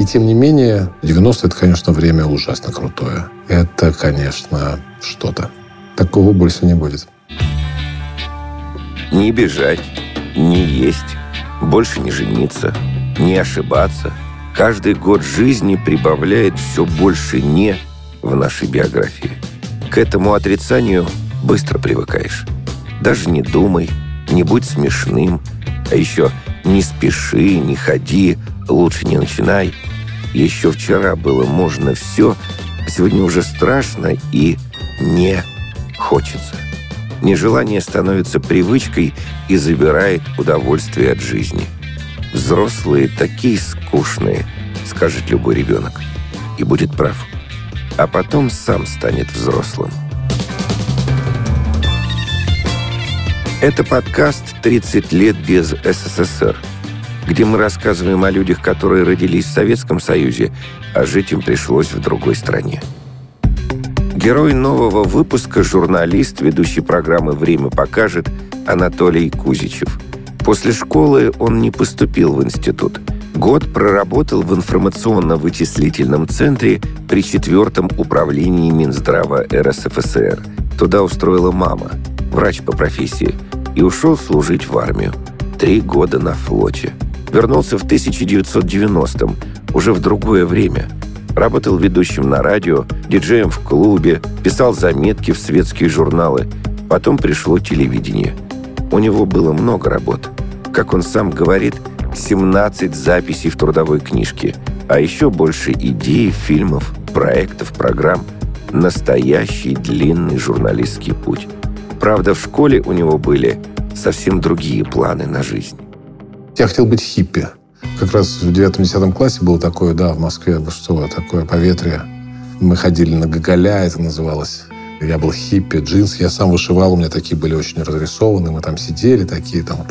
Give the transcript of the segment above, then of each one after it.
И тем не менее, 90 это, конечно, время ужасно крутое. Это, конечно, что-то. Такого больше не будет. Не бежать, не есть, больше не жениться, не ошибаться. Каждый год жизни прибавляет все больше «не» в нашей биографии. К этому отрицанию быстро привыкаешь. Даже не думай, не будь смешным, а еще не спеши, не ходи, лучше не начинай – еще вчера было можно все, а сегодня уже страшно и не хочется. Нежелание становится привычкой и забирает удовольствие от жизни. Взрослые такие скучные, скажет любой ребенок. И будет прав. А потом сам станет взрослым. Это подкаст «30 лет без СССР» где мы рассказываем о людях, которые родились в Советском Союзе, а жить им пришлось в другой стране. Герой нового выпуска – журналист, ведущий программы «Время покажет» Анатолий Кузичев. После школы он не поступил в институт. Год проработал в информационно-вычислительном центре при четвертом управлении Минздрава РСФСР. Туда устроила мама, врач по профессии, и ушел служить в армию. Три года на флоте – Вернулся в 1990-м, уже в другое время. Работал ведущим на радио, диджеем в клубе, писал заметки в светские журналы. Потом пришло телевидение. У него было много работ. Как он сам говорит, 17 записей в трудовой книжке, а еще больше идей, фильмов, проектов, программ. Настоящий длинный журналистский путь. Правда, в школе у него были совсем другие планы на жизнь. Я хотел быть хиппи. Как раз в девятом-десятом классе было такое, да, в Москве, что такое поветрие. Мы ходили на Гоголя, это называлось. Я был хиппи, джинсы я сам вышивал, у меня такие были очень разрисованы, мы там сидели такие там...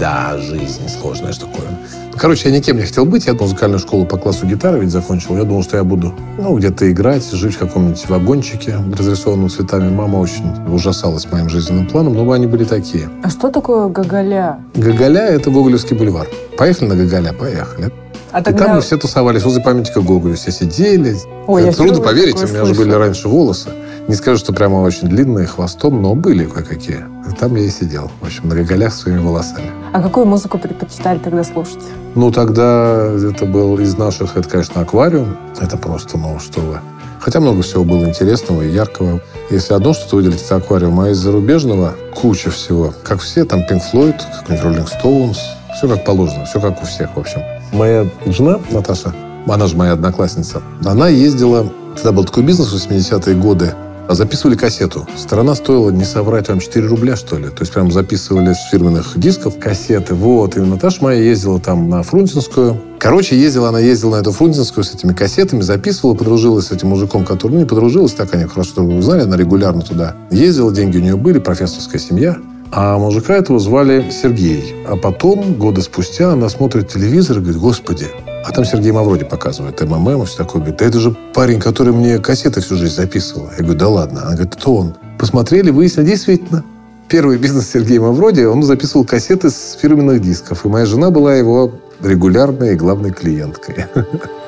Да, жизнь сложная такое. Короче, я никем не хотел быть. Я музыкальную школу по классу гитары ведь закончил. Я думал, что я буду ну, где-то играть, жить в каком-нибудь вагончике, разрисованном цветами. Мама очень ужасалась моим жизненным планом, но они были такие. А что такое Гоголя? Гоголя – это Гоголевский бульвар. Поехали на Гоголя? Поехали. А тогда... И там мы все тусовались возле памятника Гоголя. Все сидели. Ой, это трудно поверить, у меня уже были раньше волосы. Не скажу, что прямо очень длинные, хвостом, но были кое-какие. Там я и сидел, в общем, на гоголях своими волосами. А какую музыку предпочитали тогда слушать? Ну, тогда это был из наших, это, конечно, аквариум. Это просто, ну, что вы. Хотя много всего было интересного и яркого. Если одно что-то выделить, это аквариум, а из зарубежного куча всего. Как все, там Pink Floyd, какой-нибудь Rolling Stones. Все как положено, все как у всех, в общем. Моя жена, Наташа, она же моя одноклассница, она ездила, тогда был такой бизнес в 80-е годы, записывали кассету. Страна стоила, не соврать вам, 4 рубля, что ли. То есть прям записывали с фирменных дисков кассеты. Вот. И Наташа моя ездила там на Фрунзенскую. Короче, ездила, она ездила на эту Фрунзенскую с этими кассетами, записывала, подружилась с этим мужиком, который, ну, не подружилась, так они хорошо вы знали, она регулярно туда ездила, деньги у нее были, профессорская семья. А мужика этого звали Сергей. А потом, года спустя, она смотрит телевизор и говорит, господи, а там Сергей Мавроди показывает МММ и все такое. Говорит, да это же парень, который мне кассеты всю жизнь записывал. Я говорю, да ладно. Она говорит, это он. Посмотрели, выяснили, действительно. Первый бизнес Сергея Мавроди, он записывал кассеты с фирменных дисков. И моя жена была его регулярной и главной клиенткой.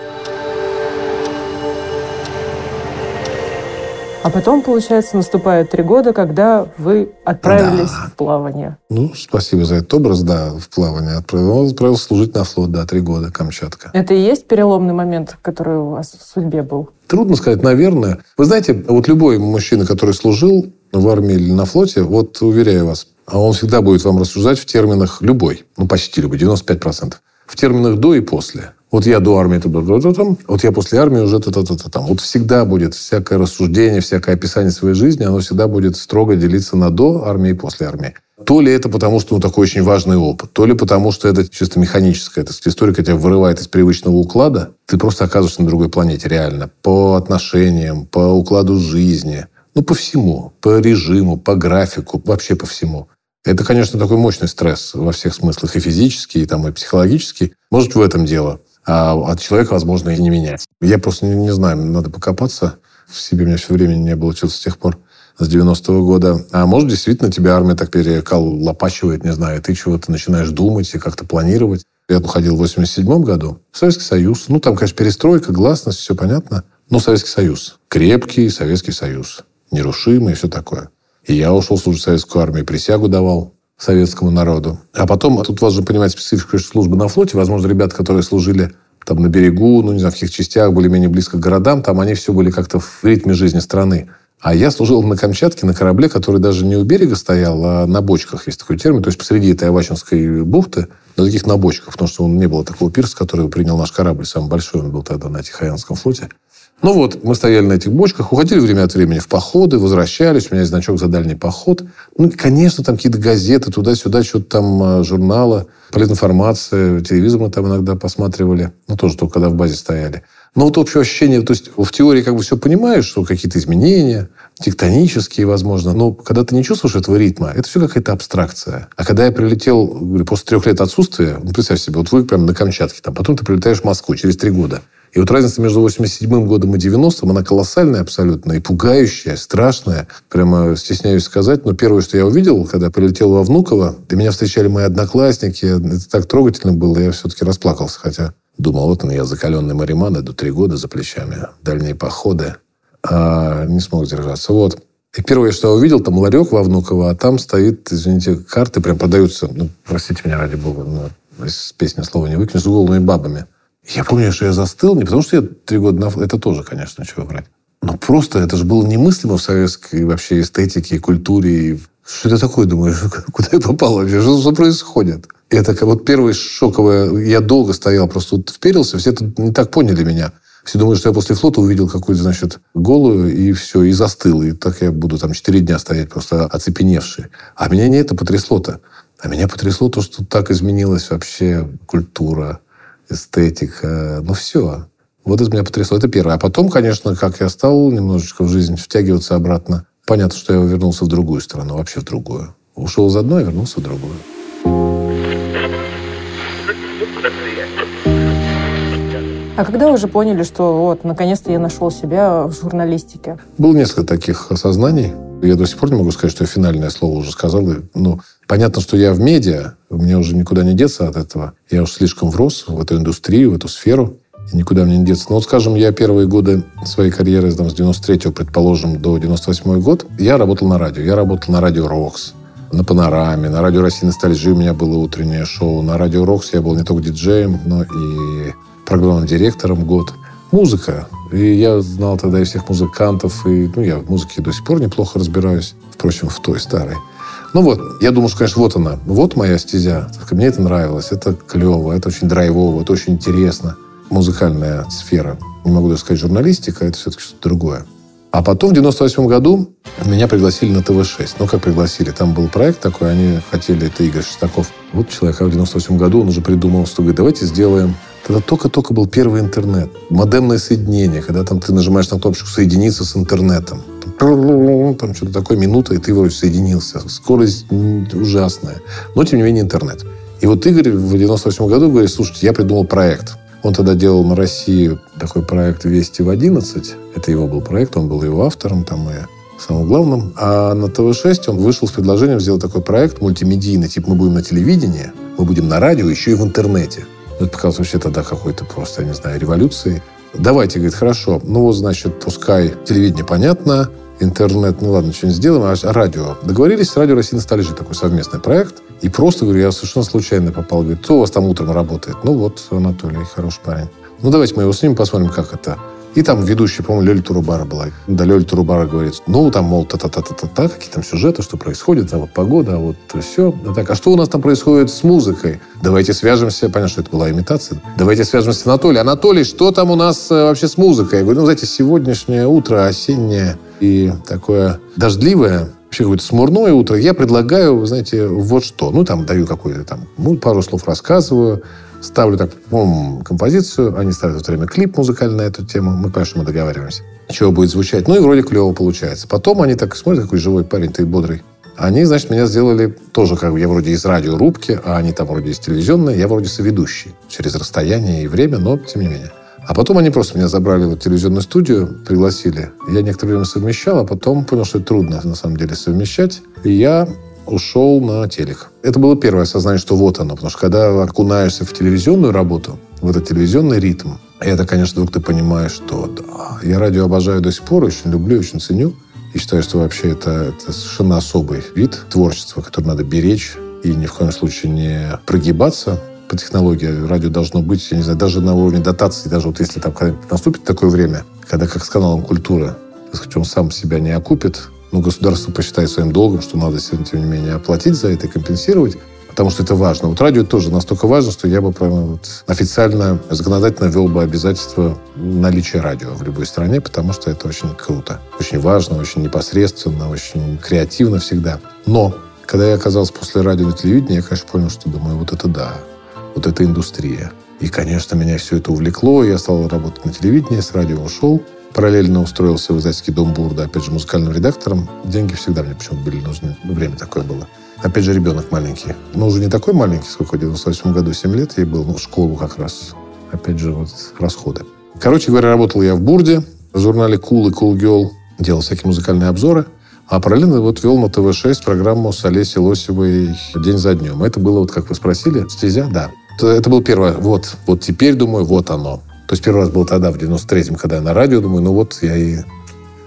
А потом, получается, наступает три года, когда вы отправились да. в плавание. Ну, спасибо за этот образ, да, в плавание. Он отправился служить на флот, да, три года, Камчатка. Это и есть переломный момент, который у вас в судьбе был? Трудно сказать, наверное. Вы знаете, вот любой мужчина, который служил в армии или на флоте, вот уверяю вас, а он всегда будет вам рассуждать в терминах любой, ну почти любой, 95%, в терминах до и после. Вот я до армии, там, вот я после армии уже то-то-то там. Вот всегда будет всякое рассуждение, всякое описание своей жизни, оно всегда будет строго делиться на до армии и после армии. То ли это потому, что ну, такой очень важный опыт, то ли потому, что это чисто механическая так сказать, история, тебя вырывает из привычного уклада. Ты просто оказываешься на другой планете, реально. По отношениям, по укладу жизни. Ну, по всему. По режиму, по графику, вообще по всему. Это, конечно, такой мощный стресс во всех смыслах, и физический, и, там, и психологический. Может, в этом дело. А от человека, возможно, и не менять. Я просто не, не знаю, надо покопаться. В себе у меня все время не было чего с тех пор с 90-го года. А может, действительно, тебя армия так переколопачивает, не знаю, ты чего-то начинаешь думать и как-то планировать. Я уходил в 87 году. Советский Союз. Ну, там, конечно, перестройка, гласность, все понятно. Но Советский Союз. Крепкий Советский Союз. Нерушимый и все такое. И я ушел служить в Советскую армию, присягу давал советскому народу. А потом, тут важно понимать специфику службы на флоте. Возможно, ребята, которые служили там на берегу, ну, не знаю, в каких частях, более-менее близко к городам, там они все были как-то в ритме жизни страны. А я служил на Камчатке на корабле, который даже не у берега стоял, а на бочках, есть такой термин. То есть посреди этой Авачинской бухты, на таких на бочках, потому что он не было такого пирса, который принял наш корабль. Самый большой он был тогда на Тихоокеанском флоте. Ну вот, мы стояли на этих бочках, уходили время от времени в походы, возвращались. У меня есть значок за дальний поход. Ну, конечно, там какие-то газеты, туда-сюда, что-то там а, журналы, полезная информация, телевизор мы там иногда посматривали. Ну, тоже только когда в базе стояли. Но вот общее ощущение, то есть в теории как бы все понимаешь, что какие-то изменения, тектонические, возможно, но когда ты не чувствуешь этого ритма, это все какая-то абстракция. А когда я прилетел, говорю, после трех лет отсутствия, ну, представь себе, вот вы прямо на Камчатке, там, потом ты прилетаешь в Москву через три года. И вот разница между 87 годом и 90-м, она колоссальная абсолютно, и пугающая, страшная. Прямо стесняюсь сказать. Но первое, что я увидел, когда прилетел во Внуково, и меня встречали мои одноклассники, это так трогательно было, я все-таки расплакался. Хотя думал, вот он, я закаленный мариман, иду три года за плечами, дальние походы. А не смог держаться. Вот. И первое, что я увидел, там ларек во Внуково, а там стоит, извините, карты прям продаются, ну, простите меня, ради бога, но из песни слова не выкинешь, с голыми бабами. Я помню, что я застыл, не потому что я три года на... Это тоже, конечно, чего врать. Но просто это же было немыслимо в советской вообще эстетике, культуре. Что это такое, думаю, куда я попал вообще? Что, что происходит? Это вот первое шоковое... Я долго стоял, просто вот вперился, все это не так поняли меня. Все думают, что я после флота увидел какую-то, значит, голую, и все, и застыл. И так я буду там четыре дня стоять, просто оцепеневший. А меня не это потрясло-то. А меня потрясло то, что так изменилась вообще культура, эстетика, ну все. Вот это меня потрясло. Это первое. А потом, конечно, как я стал немножечко в жизнь втягиваться обратно, понятно, что я вернулся в другую страну, вообще в другую. Ушел из одной, вернулся в другую. А когда вы уже поняли, что вот, наконец-то я нашел себя в журналистике? Было несколько таких осознаний. Я до сих пор не могу сказать, что я финальное слово уже сказал. Ну, понятно, что я в медиа, мне уже никуда не деться от этого. Я уже слишком врос в эту индустрию, в эту сферу. И никуда мне не деться. Но вот, скажем, я первые годы своей карьеры, там, с 93 предположим, до 98 год, я работал на радио. Я работал на радио «Рокс», на «Панораме», на радио «Россия Ностальжи» у меня было утреннее шоу. На радио «Рокс» я был не только диджеем, но и программным директором год. Музыка. И я знал тогда и всех музыкантов, и ну, я в музыке до сих пор неплохо разбираюсь. Впрочем, в той старой. Ну вот, я думаю, что, конечно, вот она. Вот моя стезя. Мне это нравилось. Это клево, это очень драйвово, это очень интересно. Музыкальная сфера. Не могу даже сказать журналистика, это все-таки что-то другое. А потом в 98 году меня пригласили на ТВ-6. Ну, как пригласили? Там был проект такой, они хотели, это Игорь Шестаков. Вот человек, а в 98 году он уже придумал, что говорит, давайте сделаем Тогда только-только был первый интернет. Модемное соединение, когда там ты нажимаешь на кнопочку «Соединиться с интернетом». Там что-то такое, минута, и ты вроде соединился. Скорость ужасная. Но, тем не менее, интернет. И вот Игорь в 98 году говорит, слушайте, я придумал проект. Он тогда делал на России такой проект «Вести в 11». Это его был проект, он был его автором там и самым главным. А на ТВ-6 он вышел с предложением сделать такой проект мультимедийный. Типа мы будем на телевидении, мы будем на радио, еще и в интернете. Это показалось вообще тогда какой-то просто, я не знаю, революцией. Давайте, говорит, хорошо. Ну, вот, значит, пускай телевидение понятно, интернет, ну ладно, что-нибудь сделаем, а радио. Договорились Радио России Ностальжи, такой совместный проект. И просто, говорю, я совершенно случайно попал. Говорит, кто у вас там утром работает? Ну вот, Анатолий, хороший парень. Ну, давайте мы его снимем, посмотрим, как это. И там ведущая, по-моему, Лёля Турубара была. Да, Лёля Турубара говорит, ну, там, мол, та-та-та-та-та, какие там сюжеты, что происходит, а вот погода, а вот все. Так, а что у нас там происходит с музыкой? Давайте свяжемся, понятно, что это была имитация. Давайте свяжемся с Анатолием. Анатолий, что там у нас э, вообще с музыкой? Я говорю, ну, знаете, сегодняшнее утро осеннее и такое дождливое, вообще какое-то смурное утро, я предлагаю, знаете, вот что. Ну, там даю какой-то там, ну, пару слов рассказываю, ставлю так, пом, композицию, они ставят в это время клип музыкальный на эту тему, мы, конечно, мы договариваемся, чего будет звучать. Ну, и вроде клево получается. Потом они так смотрят, какой живой парень, ты бодрый. Они, значит, меня сделали тоже, как бы, я вроде из радиорубки, а они там вроде из телевизионной, я вроде соведущий. Через расстояние и время, но тем не менее. А потом они просто меня забрали в телевизионную студию, пригласили. Я некоторое время совмещал, а потом понял, что это трудно на самом деле совмещать. И я ушел на телек. Это было первое осознание, что вот оно. Потому что когда окунаешься в телевизионную работу, в этот телевизионный ритм, это, конечно, вдруг ты понимаешь, что да, я радио обожаю до сих пор, очень люблю, очень ценю. И считаю, что вообще это, это совершенно особый вид творчества, который надо беречь и ни в коем случае не прогибаться по технологии. Радио должно быть, я не знаю, даже на уровне дотации, даже вот если там наступит такое время, когда как с каналом культуры, сказать, он сам себя не окупит, но государство посчитает своим долгом, что надо, тем не менее, оплатить за это и компенсировать, потому что это важно. Вот радио тоже настолько важно, что я бы прямо вот официально, законодательно ввел бы обязательство наличия радио в любой стране, потому что это очень круто, очень важно, очень непосредственно, очень креативно всегда. Но когда я оказался после радио и телевидения, я, конечно, понял, что думаю, вот это да, вот это индустрия. И, конечно, меня все это увлекло. Я стал работать на телевидении, с радио ушел. Параллельно устроился в издательский дом Бурда, опять же, музыкальным редактором. Деньги всегда мне почему-то были нужны. Время такое было. Опять же, ребенок маленький. Но уже не такой маленький, сколько в 98 году, 7 лет я был, ну, школу как раз. Опять же, вот расходы. Короче говоря, работал я в Бурде, в журнале Cool и Cool Girl. Делал всякие музыкальные обзоры. А параллельно вот вел на ТВ-6 программу с Олесей Лосевой «День за днем». Это было, вот как вы спросили, стезя, да. Это был первое. Вот, вот теперь, думаю, вот оно. То есть первый раз был тогда, в 93-м, когда я на радио, думаю, ну вот я и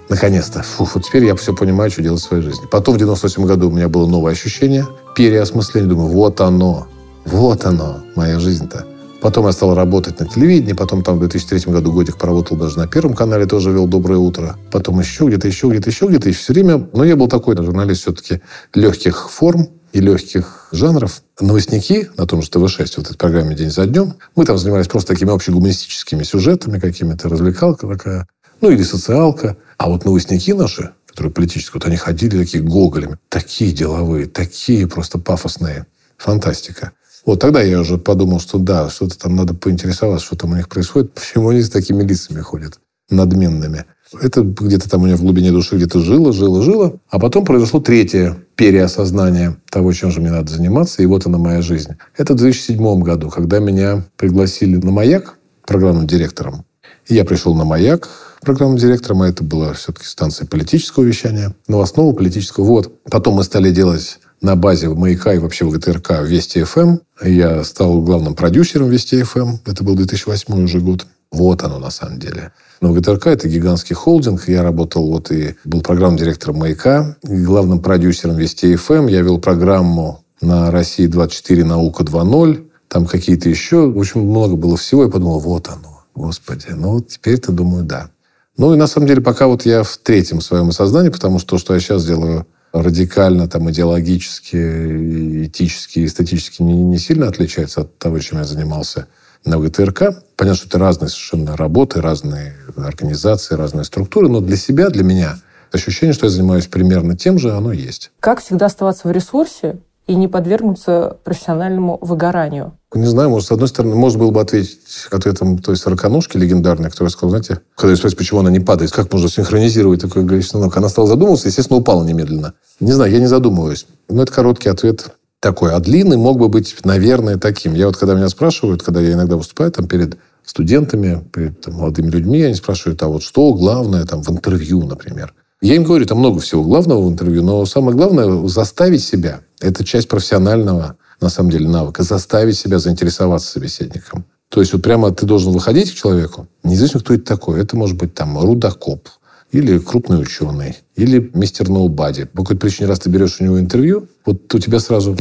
Наконец-то. Фу, вот теперь я все понимаю, что делать в своей жизни. Потом в 98 году у меня было новое ощущение, переосмысление. Думаю, вот оно, вот оно, моя жизнь-то. Потом я стал работать на телевидении, потом там в 2003 году годик поработал даже на Первом канале, тоже вел «Доброе утро». Потом еще где-то, еще где-то, еще где-то. И все время... Но я был такой журналист все-таки легких форм и легких жанров. Новостники на том же ТВ-6, вот этой программе «День за днем», мы там занимались просто такими общегуманистическими сюжетами какими-то, развлекалка такая, ну или социалка. А вот новостники наши, которые политические, вот они ходили такие гоголями, такие деловые, такие просто пафосные. Фантастика. Вот тогда я уже подумал, что да, что-то там надо поинтересоваться, что там у них происходит, почему они с такими лицами ходят, надменными. Это где-то там у меня в глубине души где-то жило, жило, жило. А потом произошло третье переосознание того, чем же мне надо заниматься. И вот она моя жизнь. Это в 2007 году, когда меня пригласили на «Маяк» программным директором. И я пришел на «Маяк», программным директором, а это была все-таки станция политического вещания, новостного политического. Вот. Потом мы стали делать на базе «Маяка» и вообще ВГТРК «Вести ФМ». Я стал главным продюсером «Вести ФМ». Это был 2008 уже год. Вот оно на самом деле. Но ВГТРК – это гигантский холдинг. Я работал вот и был программным директором «Маяка», главным продюсером «Вести ФМ». Я вел программу на «России-24» «Наука 2.0». Там какие-то еще. В общем, много было всего. Я подумал, вот оно, господи. Ну, вот теперь-то, думаю, да. Ну, и на самом деле, пока вот я в третьем своем осознании, потому что то, что я сейчас делаю радикально, там, идеологически, этически, эстетически не, не сильно отличается от того, чем я занимался на ВТРК. Понятно, что это разные совершенно работы, разные организации, разные структуры, но для себя, для меня ощущение, что я занимаюсь примерно тем же, оно есть. Как всегда оставаться в ресурсе и не подвергнуться профессиональному выгоранию? Не знаю, может, с одной стороны, можно было бы ответить ответом той сороконожки легендарной, которая сказала, знаете, когда я спросил, почему она не падает, как можно синхронизировать такое количество ног, она стала задумываться, естественно, упала немедленно. Не знаю, я не задумываюсь. Но это короткий ответ такой. А длинный мог бы быть, наверное, таким. Я вот, когда меня спрашивают, когда я иногда выступаю там перед студентами, перед там, молодыми людьми, они спрашивают, а вот что главное там в интервью, например. Я им говорю, там много всего главного в интервью, но самое главное – заставить себя. Это часть профессионального, на самом деле, навыка. Заставить себя заинтересоваться собеседником. То есть вот прямо ты должен выходить к человеку, неизвестно, кто это такой. Это может быть там рудокоп, или крупный ученый, или мистер Ноубади. По какой-то причине, раз ты берешь у него интервью, вот у тебя сразу...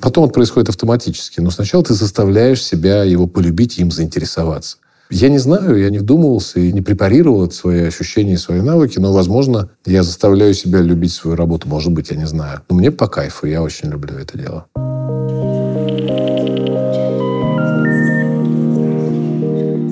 Потом это происходит автоматически. Но сначала ты заставляешь себя его полюбить и им заинтересоваться. Я не знаю, я не вдумывался и не препарировал свои ощущения и свои навыки, но, возможно, я заставляю себя любить свою работу. Может быть, я не знаю. Но мне по кайфу, я очень люблю это дело.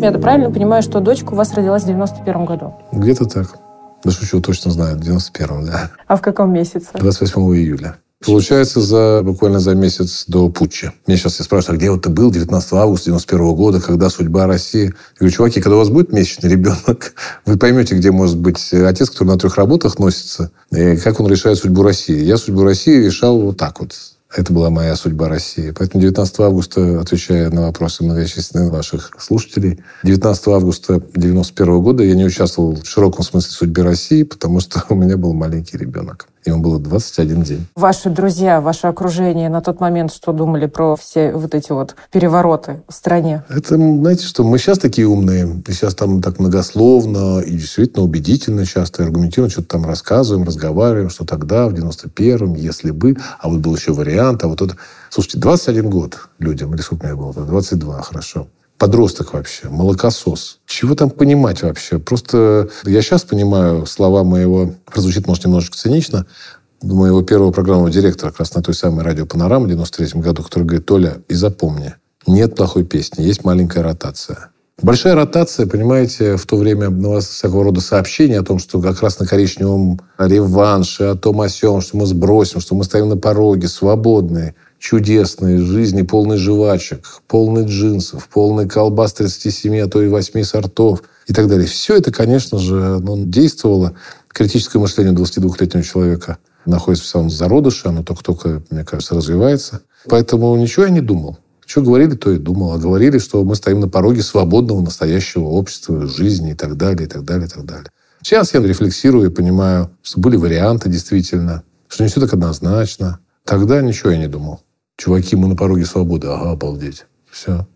Я правильно понимаю, что дочка у вас родилась в 91 году? Где-то так. Да шучу, точно знаю, в 91-м, да. А в каком месяце? 28 июля. Получается, за, буквально за месяц до путча. Меня сейчас все спрашивают, а где вот ты был 19 августа 91 года, когда судьба России? Я говорю, чуваки, когда у вас будет месячный ребенок, вы поймете, где может быть отец, который на трех работах носится, и как он решает судьбу России. Я судьбу России решал вот так вот. Это была моя судьба России. Поэтому 19 августа, отвечая на вопросы многочисленных ваших слушателей, 19 августа 1991 года я не участвовал в широком смысле судьбе России, потому что у меня был маленький ребенок. Ему было 21 день. Ваши друзья, ваше окружение на тот момент что думали про все вот эти вот перевороты в стране? Это, знаете что, мы сейчас такие умные, и сейчас там так многословно и действительно убедительно часто аргументированно что-то там рассказываем, разговариваем, что тогда, в 91-м, если бы, а вот был еще вариант, а вот это... Слушайте, 21 год людям, или сколько мне было? 22, хорошо подросток вообще, молокосос. Чего там понимать вообще? Просто я сейчас понимаю слова моего, прозвучит, может, немножечко цинично, моего первого программного директора как раз на той самой радио «Панорама» в 93 году, который говорит, Толя, и запомни, нет плохой песни, есть маленькая ротация. Большая ротация, понимаете, в то время у вас всякого рода сообщения о том, что как раз на коричневом реванше, о том о сём, что мы сбросим, что мы стоим на пороге, свободные чудесной жизни, полный жвачек, полный джинсов, полный колбас 37, а то и 8 сортов и так далее. Все это, конечно же, ну, действовало. Критическое мышление 22-летнего человека находится в самом зародыше, оно только-только, мне кажется, развивается. Поэтому ничего я не думал. Что говорили, то и думал. А говорили, что мы стоим на пороге свободного настоящего общества, жизни и так далее, и так далее, и так далее. Сейчас я рефлексирую и понимаю, что были варианты действительно, что не все так однозначно. Тогда ничего я не думал. Чуваки, мы на пороге свободы. Ага, обалдеть. Все.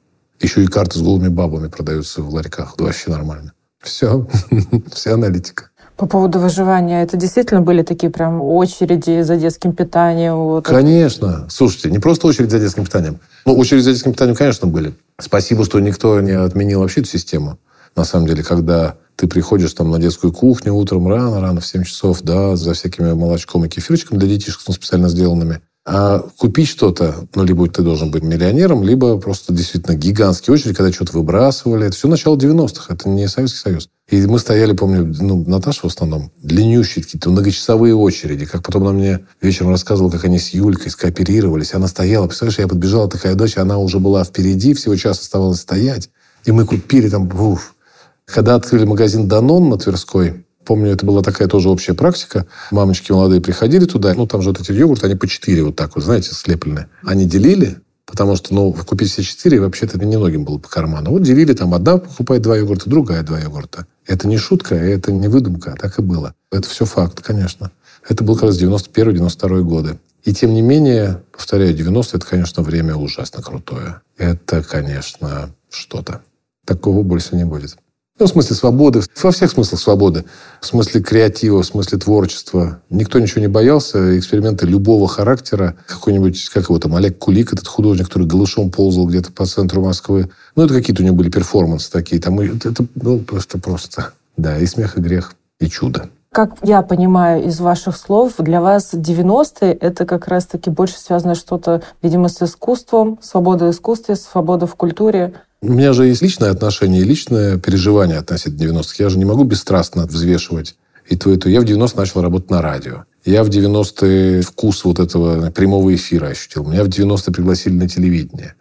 Еще и карты с голыми бабами продаются в ларьках. Вообще нормально. Все. Вся аналитика. По поводу выживания, это действительно были такие прям очереди за детским питанием? Вот конечно. Слушайте, не просто очередь за детским питанием. Ну, очередь за детским питанием, конечно, были. Спасибо, что никто не отменил вообще эту систему. На самом деле, когда ты приходишь там на детскую кухню утром рано-рано, в 7 часов, да, за всякими молочком и кефирчиком для детишек ну, специально сделанными. А купить что-то, ну, либо ты должен быть миллионером, либо просто действительно гигантские очереди, когда что-то выбрасывали. Это все начало 90-х, это не Советский Союз. И мы стояли, помню, ну, Наташа в основном, длиннющие какие-то многочасовые очереди. Как потом она мне вечером рассказывала, как они с Юлькой скооперировались. Она стояла, представляешь, я подбежала, такая дочь, она уже была впереди, всего час оставалось стоять. И мы купили там, уф. Когда открыли магазин «Данон» на Тверской, Помню, это была такая тоже общая практика. Мамочки молодые приходили туда, ну, там же вот эти йогурты, они по четыре вот так вот, знаете, слепленные. Они делили, потому что, ну, купить все четыре вообще-то немногим было по карману. Вот делили, там одна покупает два йогурта, другая два йогурта. Это не шутка, это не выдумка, так и было. Это все факт, конечно. Это был как раз 91-92 годы. И тем не менее, повторяю, 90 это, конечно, время ужасно крутое. Это, конечно, что-то. Такого больше не будет. Ну, в смысле свободы, во всех смыслах свободы. В смысле креатива, в смысле творчества. Никто ничего не боялся. Эксперименты любого характера. Какой-нибудь, как его там, Олег Кулик, этот художник, который голышом ползал где-то по центру Москвы. Ну, это какие-то у него были перформансы такие. Там, это было просто просто. Да, и смех, и грех, и чудо. Как я понимаю из ваших слов, для вас 90-е это как раз-таки больше связано что-то, видимо, с искусством, свобода в искусстве, свобода в культуре. У меня же есть личное отношение личное переживание относительно 90-х. Я же не могу бесстрастно взвешивать и то, и то. Я в 90 начал работать на радио. Я в 90-е вкус вот этого прямого эфира ощутил. Меня в 90-е пригласили на телевидение.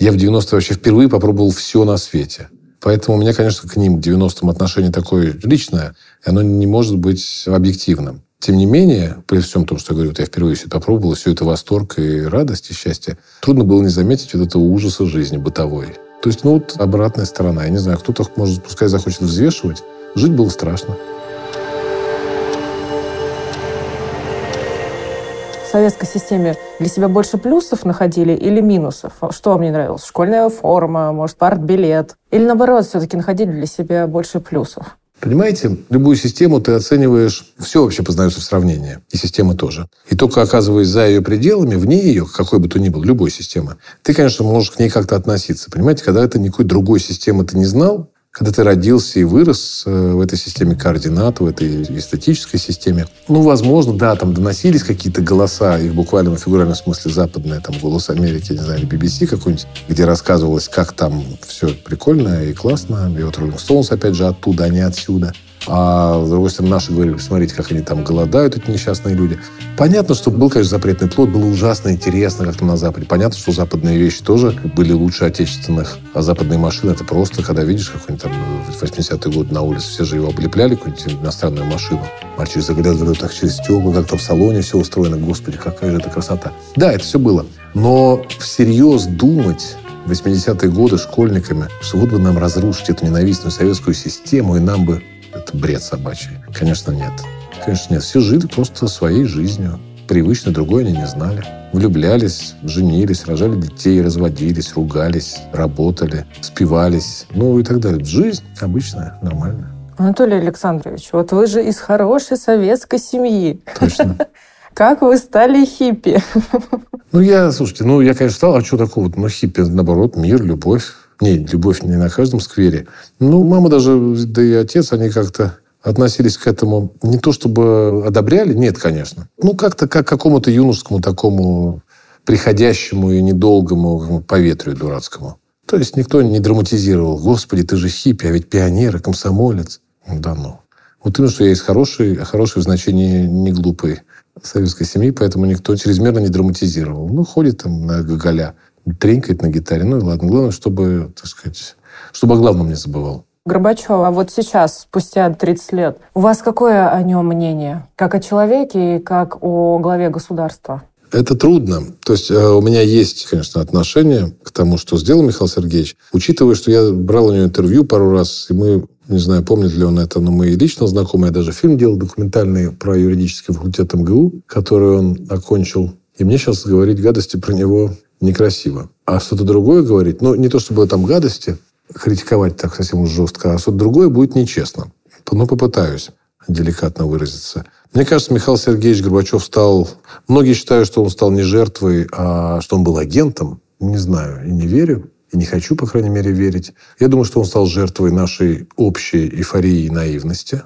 Я в 90-е вообще впервые попробовал все на свете. Поэтому у меня, конечно, к ним, к 90-м отношение такое личное, и оно не может быть объективным. Тем не менее, при всем том, что я говорю, вот я впервые все это попробовал, все это восторг и радость, и счастье, трудно было не заметить вот этого ужаса жизни бытовой. То есть, ну, вот обратная сторона. Я не знаю, кто-то, может, пускай захочет взвешивать. Жить было страшно. В советской системе для себя больше плюсов находили или минусов? Что вам не нравилось? Школьная форма, может, партбилет? Или наоборот, все-таки находили для себя больше плюсов? Понимаете, любую систему ты оцениваешь, все вообще познается в сравнении, и система тоже. И только оказываясь за ее пределами, вне ее, какой бы то ни был, любой системы, ты, конечно, можешь к ней как-то относиться. Понимаете, когда это никакой другой системы ты не знал, когда ты родился и вырос э, в этой системе координат, в этой эстетической системе, ну, возможно, да, там доносились какие-то голоса, буквально в фигуральном смысле западные, там, «Голос Америки», не знаю, или BBC какой-нибудь, где рассказывалось, как там все прикольно и классно. И вот Роллинг Стоунс, опять же, оттуда, а не отсюда. А с другой стороны, наши говорили, посмотрите, как они там голодают, эти несчастные люди. Понятно, что был, конечно, запретный плод, было ужасно интересно, как там на Западе. Понятно, что западные вещи тоже были лучше отечественных. А западные машины, это просто, когда видишь, какой-нибудь там в 80-е годы на улице, все же его облепляли, какую-нибудь иностранную машину. Мальчик заглядывал так через стекла, как там в салоне все устроено. Господи, какая же это красота. Да, это все было. Но всерьез думать 80-е годы школьниками, что вот бы нам разрушить эту ненавистную советскую систему, и нам бы это бред собачий. Конечно, нет. Конечно, нет. Все жили просто своей жизнью. Привычно другой они не знали. Влюблялись, женились, рожали детей, разводились, ругались, работали, спивались, ну и так далее. Жизнь обычная, нормальная. Анатолий Александрович, вот вы же из хорошей советской семьи. Точно. Как вы стали хиппи? Ну, я, слушайте, ну, я, конечно, стал, а что такого? Ну, хиппи, наоборот, мир, любовь. Нет, любовь не на каждом сквере. Ну, мама даже, да и отец, они как-то относились к этому не то чтобы одобряли, нет, конечно. Ну, как-то как к какому-то юношескому такому приходящему и недолгому поветрию дурацкому. То есть никто не драматизировал. Господи, ты же хиппи, а ведь пионер и комсомолец. Да ну. Вот именно, что я из хорошей, хорошей в значении не глупой советской семьи, поэтому никто чрезмерно не драматизировал. Ну, ходит там на гоголя тренькает на гитаре. Ну и ладно. Главное, чтобы, так сказать, чтобы о главном не забывал. Горбачев, а вот сейчас, спустя 30 лет, у вас какое о нем мнение? Как о человеке и как о главе государства? Это трудно. То есть э, у меня есть, конечно, отношение к тому, что сделал Михаил Сергеевич. Учитывая, что я брал у него интервью пару раз, и мы, не знаю, помнит ли он это, но мы лично знакомы. Я даже фильм делал документальный про юридический факультет МГУ, который он окончил. И мне сейчас говорить гадости про него некрасиво. А что-то другое говорить, ну, не то чтобы там гадости, критиковать так совсем уж жестко, а что-то другое будет нечестно. Ну, попытаюсь деликатно выразиться. Мне кажется, Михаил Сергеевич Горбачев стал... Многие считают, что он стал не жертвой, а что он был агентом. Не знаю и не верю. И не хочу, по крайней мере, верить. Я думаю, что он стал жертвой нашей общей эйфории и наивности.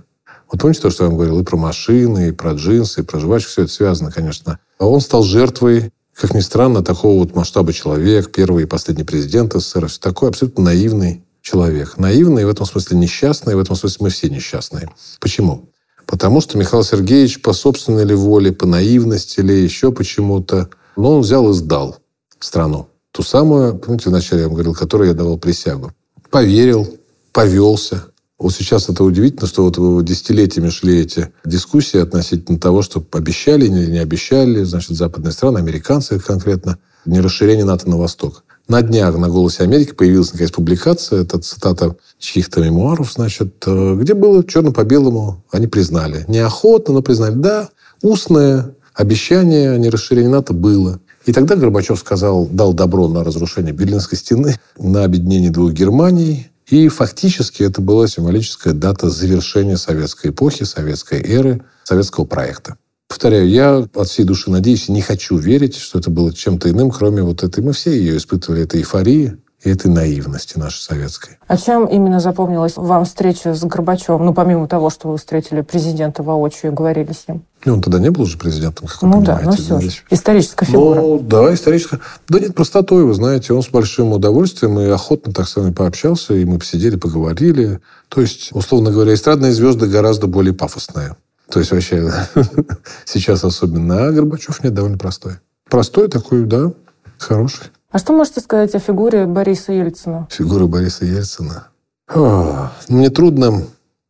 Вот помните то, что я вам говорил и про машины, и про джинсы, и про жвачку. Все это связано, конечно. А он стал жертвой как ни странно, такого вот масштаба человек, первый и последний президент СССР, такой абсолютно наивный человек. Наивный, в этом смысле несчастный, в этом смысле мы все несчастные. Почему? Потому что Михаил Сергеевич по собственной ли воле, по наивности или еще почему-то, но он взял и сдал страну. Ту самую, помните, вначале я вам говорил, которой я давал присягу. Поверил, повелся, вот сейчас это удивительно, что вот десятилетиями шли эти дискуссии относительно того, что обещали или не обещали, значит, западные страны, американцы конкретно, не расширение НАТО на восток. На днях на «Голосе Америки» появилась, наконец, публикация, это цитата чьих-то мемуаров, значит, э, где было черно по белому, они признали. Неохотно, но признали, да, устное обещание о нерасширении НАТО было. И тогда Горбачев сказал, дал добро на разрушение Берлинской стены, на объединение двух Германий, и фактически это была символическая дата завершения советской эпохи, советской эры, советского проекта. Повторяю, я от всей души надеюсь и не хочу верить, что это было чем-то иным, кроме вот этой... Мы все ее испытывали, этой эйфории, и этой наивности нашей советской. А чем именно запомнилась вам встреча с Горбачевым? Ну, помимо того, что вы встретили президента воочию и говорили с ним. Ну, он тогда не был уже президентом, как вы ну, понимаете. Ну да, но все же. Историческая фигура. Ну, да, историческая. Да нет, простотой, вы знаете. Он с большим удовольствием и охотно так с вами пообщался, и мы посидели, поговорили. То есть, условно говоря, эстрадные звезды гораздо более пафосные. То есть, вообще, сейчас особенно. А Горбачев нет, довольно простой. Простой такой, да, хороший. А что можете сказать о фигуре Бориса Ельцина? Фигура Бориса Ельцина? О, мне трудно...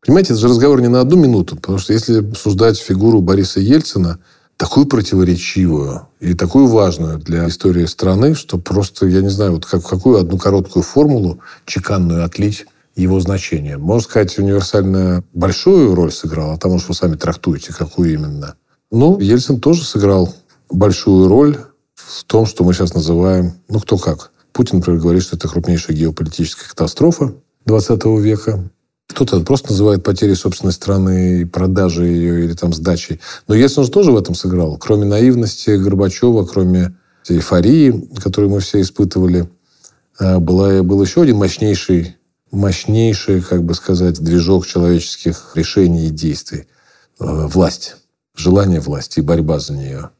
Понимаете, это же разговор не на одну минуту, потому что если обсуждать фигуру Бориса Ельцина, такую противоречивую и такую важную для истории страны, что просто, я не знаю, вот как, какую одну короткую формулу чеканную отлить его значение. Можно сказать, универсально большую роль сыграл, а там уж вы сами трактуете, какую именно. Ну, Ельцин тоже сыграл большую роль в том, что мы сейчас называем, ну, кто как. Путин, например, говорит, что это крупнейшая геополитическая катастрофа 20 века. Кто-то просто называет потери собственной страны продажи ее или там сдачей. Но Ельцин же тоже в этом сыграл. Кроме наивности Горбачева, кроме эйфории, которую мы все испытывали, э, была, был еще один мощнейший, мощнейший, как бы сказать, движок человеческих решений и действий. Э, власть. Желание власти и борьба за нее.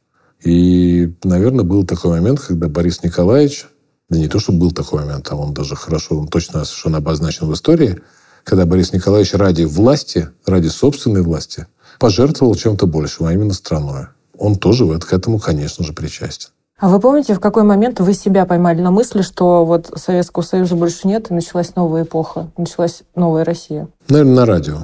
И, наверное, был такой момент, когда Борис Николаевич, да не то, что был такой момент, а он даже хорошо, он точно совершенно обозначен в истории, когда Борис Николаевич ради власти, ради собственной власти, пожертвовал чем-то большим, а именно страной. Он тоже к этому, конечно же, причастен. А вы помните, в какой момент вы себя поймали на мысли, что вот Советского Союза больше нет, и началась новая эпоха, началась новая Россия? Наверное, на радио.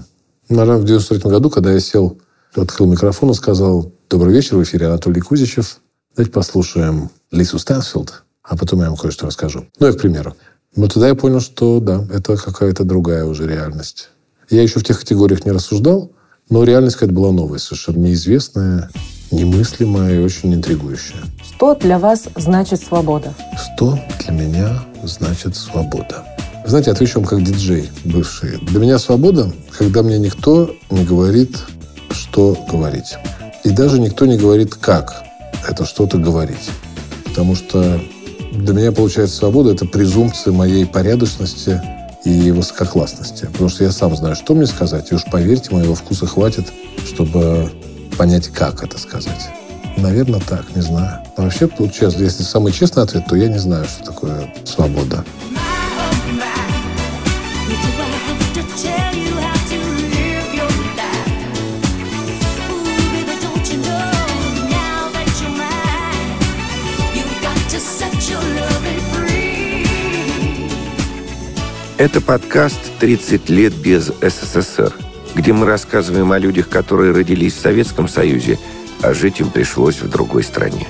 Наверное, в 93 году, когда я сел, открыл микрофон и сказал «Добрый вечер, в эфире Анатолий Кузичев. Давайте послушаем Лису Стэнсфилд, а потом я вам кое-что расскажу». Ну, я к примеру. Вот тогда я понял, что да, это какая-то другая уже реальность. Я еще в тех категориях не рассуждал, но реальность какая-то была новая, совершенно неизвестная, немыслимая и очень интригующая. Что для вас значит свобода? Что для меня значит свобода? Знаете, отвечу вам как диджей бывший. Для меня свобода, когда мне никто не говорит, что говорить. И даже никто не говорит, как это что-то говорить. Потому что для меня, получается, свобода – это презумпция моей порядочности и высококлассности. Потому что я сам знаю, что мне сказать. И уж поверьте, моего вкуса хватит, чтобы понять, как это сказать. Наверное, так, не знаю. Но вообще, получается, если самый честный ответ, то я не знаю, что такое свобода. Это подкаст «30 лет без СССР», где мы рассказываем о людях, которые родились в Советском Союзе, а жить им пришлось в другой стране.